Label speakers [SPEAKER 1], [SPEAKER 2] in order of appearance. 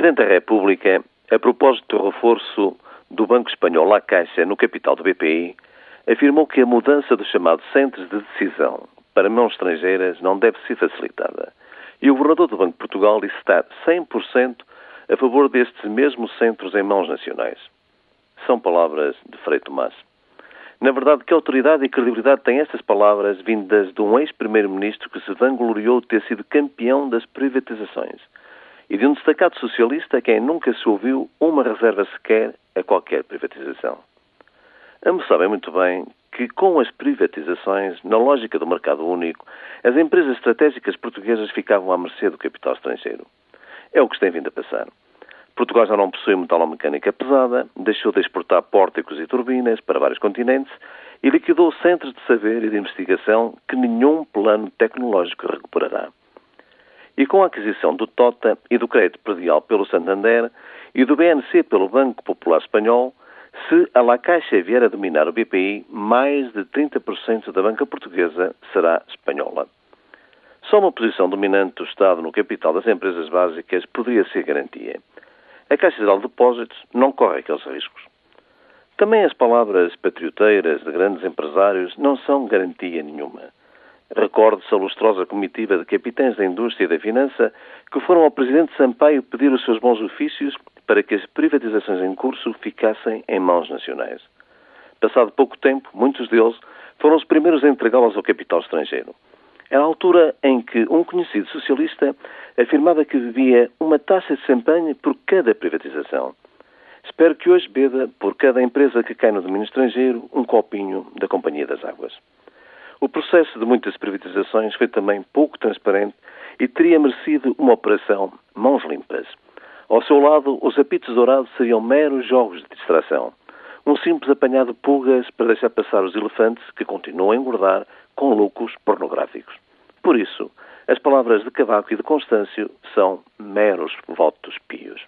[SPEAKER 1] Presidente da República, a propósito do reforço do Banco Espanhol à Caixa no capital do BPI, afirmou que a mudança dos chamados centros de decisão para mãos estrangeiras não deve ser facilitada. E o Governador do Banco de Portugal disse estar 100% a favor destes mesmos centros em mãos nacionais. São palavras de Frei Tomás. Na verdade, que autoridade e credibilidade têm estas palavras vindas de um ex-primeiro-ministro que se vangloriou de ter sido campeão das privatizações? E de um destacado socialista a quem nunca se ouviu uma reserva sequer a qualquer privatização. Ambos sabem muito bem que, com as privatizações, na lógica do mercado único, as empresas estratégicas portuguesas ficavam à mercê do capital estrangeiro. É o que tem vindo a passar. Portugal já não possui metalomecânica pesada, deixou de exportar pórticos e turbinas para vários continentes e liquidou centros de saber e de investigação que nenhum plano tecnológico recuperará. E com a aquisição do TOTA e do crédito predial pelo Santander e do BNC pelo Banco Popular Espanhol, se a La Caixa vier a dominar o BPI, mais de 30% da banca portuguesa será espanhola. Só uma posição dominante do Estado no capital das empresas básicas poderia ser garantia. A Caixa Geral de Depósitos não corre aqueles riscos. Também as palavras patrioteiras de grandes empresários não são garantia nenhuma. Recorde-se a lustrosa comitiva de capitães da indústria e da finança que foram ao Presidente Sampaio pedir os seus bons ofícios para que as privatizações em curso ficassem em mãos nacionais. Passado pouco tempo, muitos deles foram os primeiros a entregá-las ao capital estrangeiro. Era a altura em que um conhecido socialista afirmava que bebia uma taça de champanhe por cada privatização. Espero que hoje beba, por cada empresa que cai no domínio estrangeiro, um copinho da Companhia das Águas. O processo de muitas privatizações foi também pouco transparente e teria merecido uma operação mãos limpas. Ao seu lado, os apitos dourados seriam meros jogos de distração. Um simples apanhado de pulgas para deixar passar os elefantes que continuam a engordar com lucros pornográficos. Por isso, as palavras de Cavaco e de Constâncio são meros votos pios.